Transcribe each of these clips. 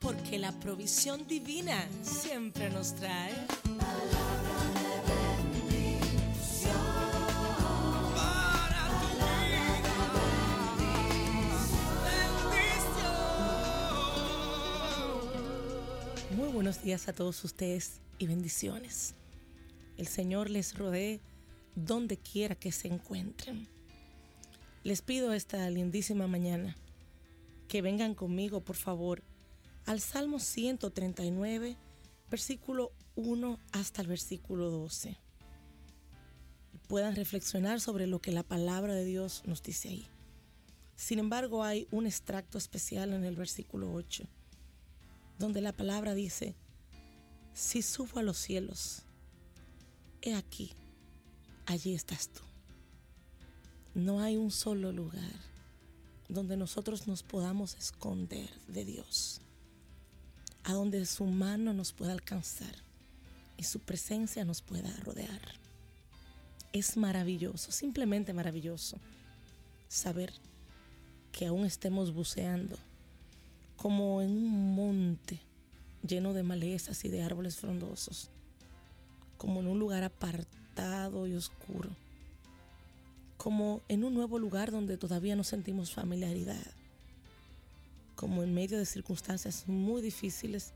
porque la provisión divina siempre nos trae. Muy buenos días a todos ustedes y bendiciones. El Señor les rodee donde quiera que se encuentren. Les pido esta lindísima mañana que vengan conmigo, por favor, al Salmo 139, versículo 1 hasta el versículo 12. Puedan reflexionar sobre lo que la palabra de Dios nos dice ahí. Sin embargo, hay un extracto especial en el versículo 8, donde la palabra dice, si subo a los cielos, he aquí, allí estás tú. No hay un solo lugar donde nosotros nos podamos esconder de Dios, a donde su mano nos pueda alcanzar y su presencia nos pueda rodear. Es maravilloso, simplemente maravilloso, saber que aún estemos buceando como en un monte lleno de malezas y de árboles frondosos, como en un lugar apartado y oscuro como en un nuevo lugar donde todavía no sentimos familiaridad, como en medio de circunstancias muy difíciles,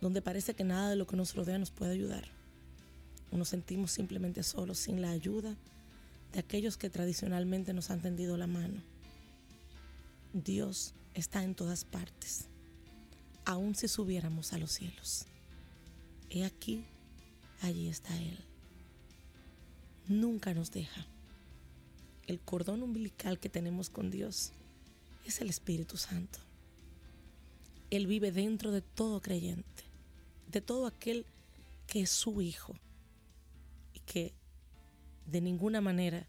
donde parece que nada de lo que nos rodea nos puede ayudar. Nos sentimos simplemente solos, sin la ayuda de aquellos que tradicionalmente nos han tendido la mano. Dios está en todas partes, aun si subiéramos a los cielos. He aquí, allí está Él. Nunca nos deja el cordón umbilical que tenemos con Dios es el Espíritu Santo. Él vive dentro de todo creyente, de todo aquel que es su hijo y que de ninguna manera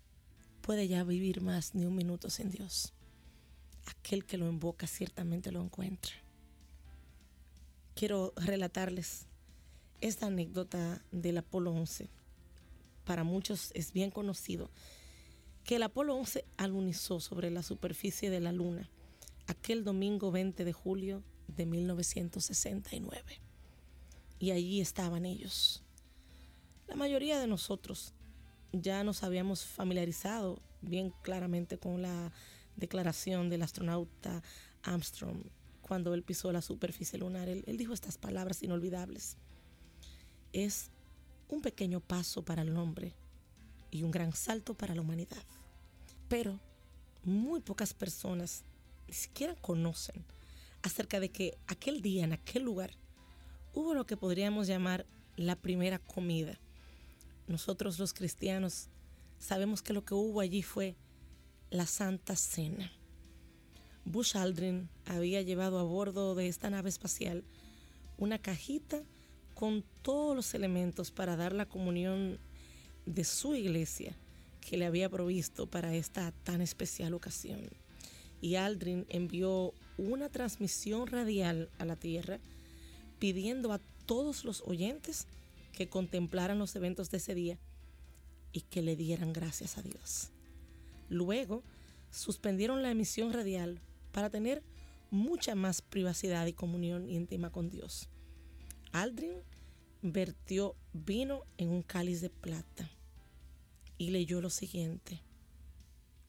puede ya vivir más ni un minuto sin Dios. Aquel que lo invoca ciertamente lo encuentra. Quiero relatarles esta anécdota del Apolo 11. Para muchos es bien conocido que el Apolo 11 alunizó sobre la superficie de la Luna aquel domingo 20 de julio de 1969. Y allí estaban ellos. La mayoría de nosotros ya nos habíamos familiarizado bien claramente con la declaración del astronauta Armstrong cuando él pisó la superficie lunar. Él, él dijo estas palabras inolvidables. Es un pequeño paso para el hombre y un gran salto para la humanidad. Pero muy pocas personas ni siquiera conocen acerca de que aquel día, en aquel lugar, hubo lo que podríamos llamar la primera comida. Nosotros los cristianos sabemos que lo que hubo allí fue la Santa Cena. Bush Aldrin había llevado a bordo de esta nave espacial una cajita con todos los elementos para dar la comunión de su iglesia que le había provisto para esta tan especial ocasión. Y Aldrin envió una transmisión radial a la Tierra pidiendo a todos los oyentes que contemplaran los eventos de ese día y que le dieran gracias a Dios. Luego suspendieron la emisión radial para tener mucha más privacidad y comunión íntima con Dios. Aldrin vertió vino en un cáliz de plata y leyó lo siguiente.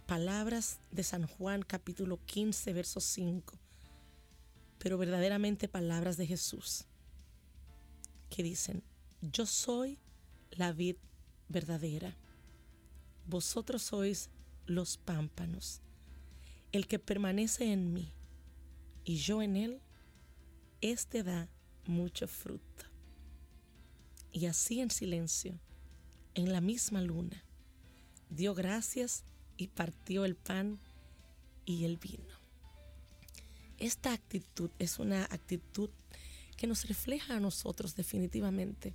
Palabras de San Juan capítulo 15, verso 5, pero verdaderamente palabras de Jesús, que dicen, yo soy la vid verdadera, vosotros sois los pámpanos, el que permanece en mí y yo en él, éste da mucho fruto. Y así en silencio, en la misma luna, dio gracias y partió el pan y el vino. Esta actitud es una actitud que nos refleja a nosotros definitivamente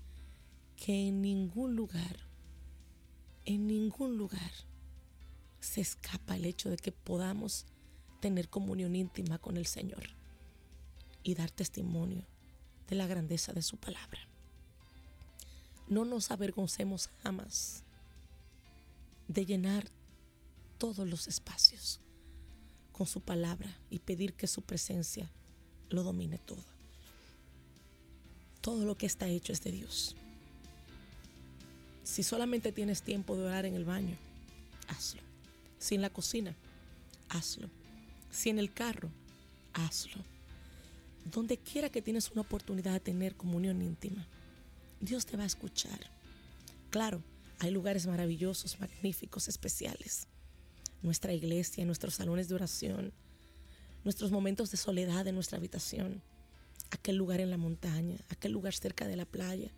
que en ningún lugar, en ningún lugar se escapa el hecho de que podamos tener comunión íntima con el Señor y dar testimonio de la grandeza de su palabra. No nos avergoncemos jamás de llenar todos los espacios con su palabra y pedir que su presencia lo domine todo. Todo lo que está hecho es de Dios. Si solamente tienes tiempo de orar en el baño, hazlo. Si en la cocina, hazlo. Si en el carro, hazlo. Donde quiera que tienes una oportunidad de tener comunión íntima, Dios te va a escuchar. Claro, hay lugares maravillosos, magníficos, especiales. Nuestra iglesia, nuestros salones de oración, nuestros momentos de soledad en nuestra habitación, aquel lugar en la montaña, aquel lugar cerca de la playa,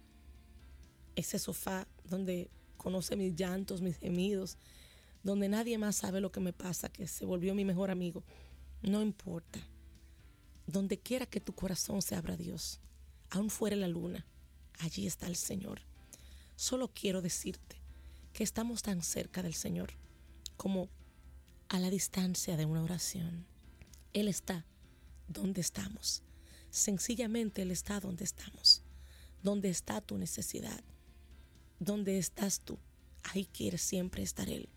ese sofá donde conoce mis llantos, mis gemidos, donde nadie más sabe lo que me pasa, que se volvió mi mejor amigo. No importa. Donde quiera que tu corazón se abra a Dios, aún fuera la luna, allí está el Señor. Solo quiero decirte que estamos tan cerca del Señor como a la distancia de una oración. Él está donde estamos. Sencillamente Él está donde estamos. Donde está tu necesidad. Donde estás tú. Ahí quiere siempre estar Él.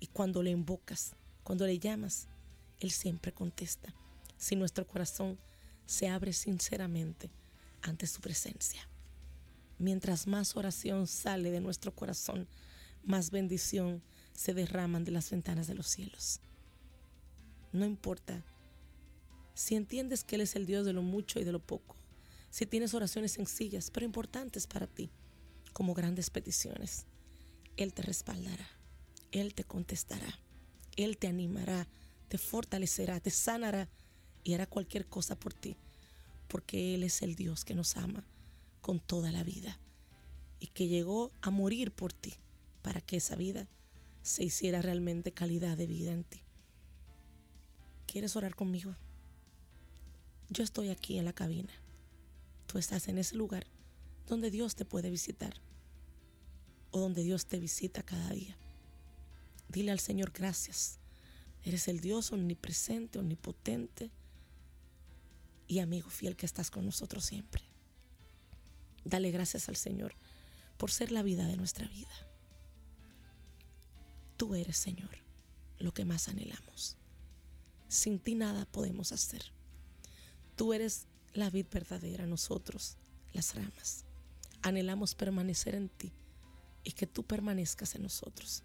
Y cuando le invocas, cuando le llamas, Él siempre contesta. Si nuestro corazón se abre sinceramente ante su presencia. Mientras más oración sale de nuestro corazón, más bendición se derraman de las ventanas de los cielos. No importa si entiendes que Él es el Dios de lo mucho y de lo poco, si tienes oraciones sencillas pero importantes para ti, como grandes peticiones, Él te respaldará, Él te contestará, Él te animará, te fortalecerá, te sanará y hará cualquier cosa por ti, porque Él es el Dios que nos ama con toda la vida y que llegó a morir por ti para que esa vida se hiciera realmente calidad de vida en ti. ¿Quieres orar conmigo? Yo estoy aquí en la cabina. Tú estás en ese lugar donde Dios te puede visitar o donde Dios te visita cada día. Dile al Señor gracias. Eres el Dios omnipresente, omnipotente y amigo fiel que estás con nosotros siempre. Dale gracias al Señor por ser la vida de nuestra vida. Tú eres, Señor, lo que más anhelamos. Sin ti nada podemos hacer. Tú eres la vid verdadera, nosotros las ramas. Anhelamos permanecer en ti y que tú permanezcas en nosotros.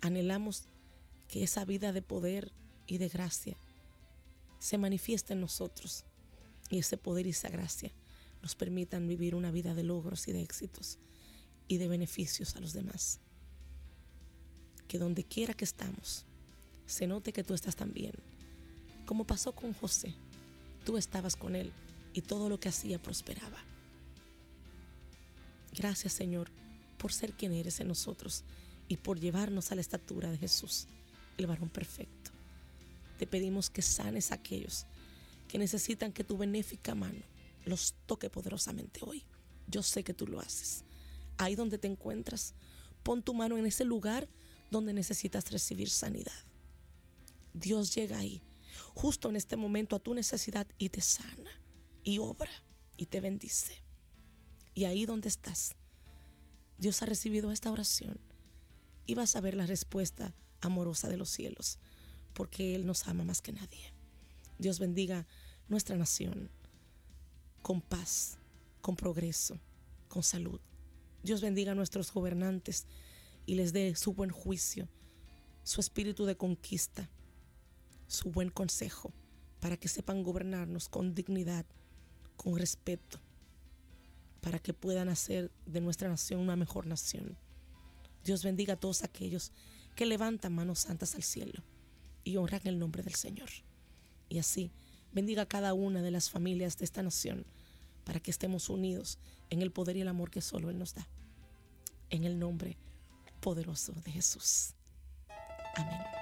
Anhelamos que esa vida de poder y de gracia se manifieste en nosotros y ese poder y esa gracia nos permitan vivir una vida de logros y de éxitos y de beneficios a los demás. Que donde quiera que estamos, se note que tú estás también, como pasó con José Tú estabas con Él y todo lo que hacía prosperaba. Gracias Señor por ser quien eres en nosotros y por llevarnos a la estatura de Jesús, el varón perfecto. Te pedimos que sanes a aquellos que necesitan que tu benéfica mano los toque poderosamente hoy. Yo sé que tú lo haces. Ahí donde te encuentras, pon tu mano en ese lugar donde necesitas recibir sanidad. Dios llega ahí justo en este momento a tu necesidad y te sana y obra y te bendice. Y ahí donde estás, Dios ha recibido esta oración y vas a ver la respuesta amorosa de los cielos, porque Él nos ama más que nadie. Dios bendiga nuestra nación con paz, con progreso, con salud. Dios bendiga a nuestros gobernantes y les dé su buen juicio, su espíritu de conquista su buen consejo para que sepan gobernarnos con dignidad, con respeto, para que puedan hacer de nuestra nación una mejor nación. Dios bendiga a todos aquellos que levantan manos santas al cielo y honran el nombre del Señor. Y así bendiga a cada una de las familias de esta nación para que estemos unidos en el poder y el amor que solo Él nos da. En el nombre poderoso de Jesús. Amén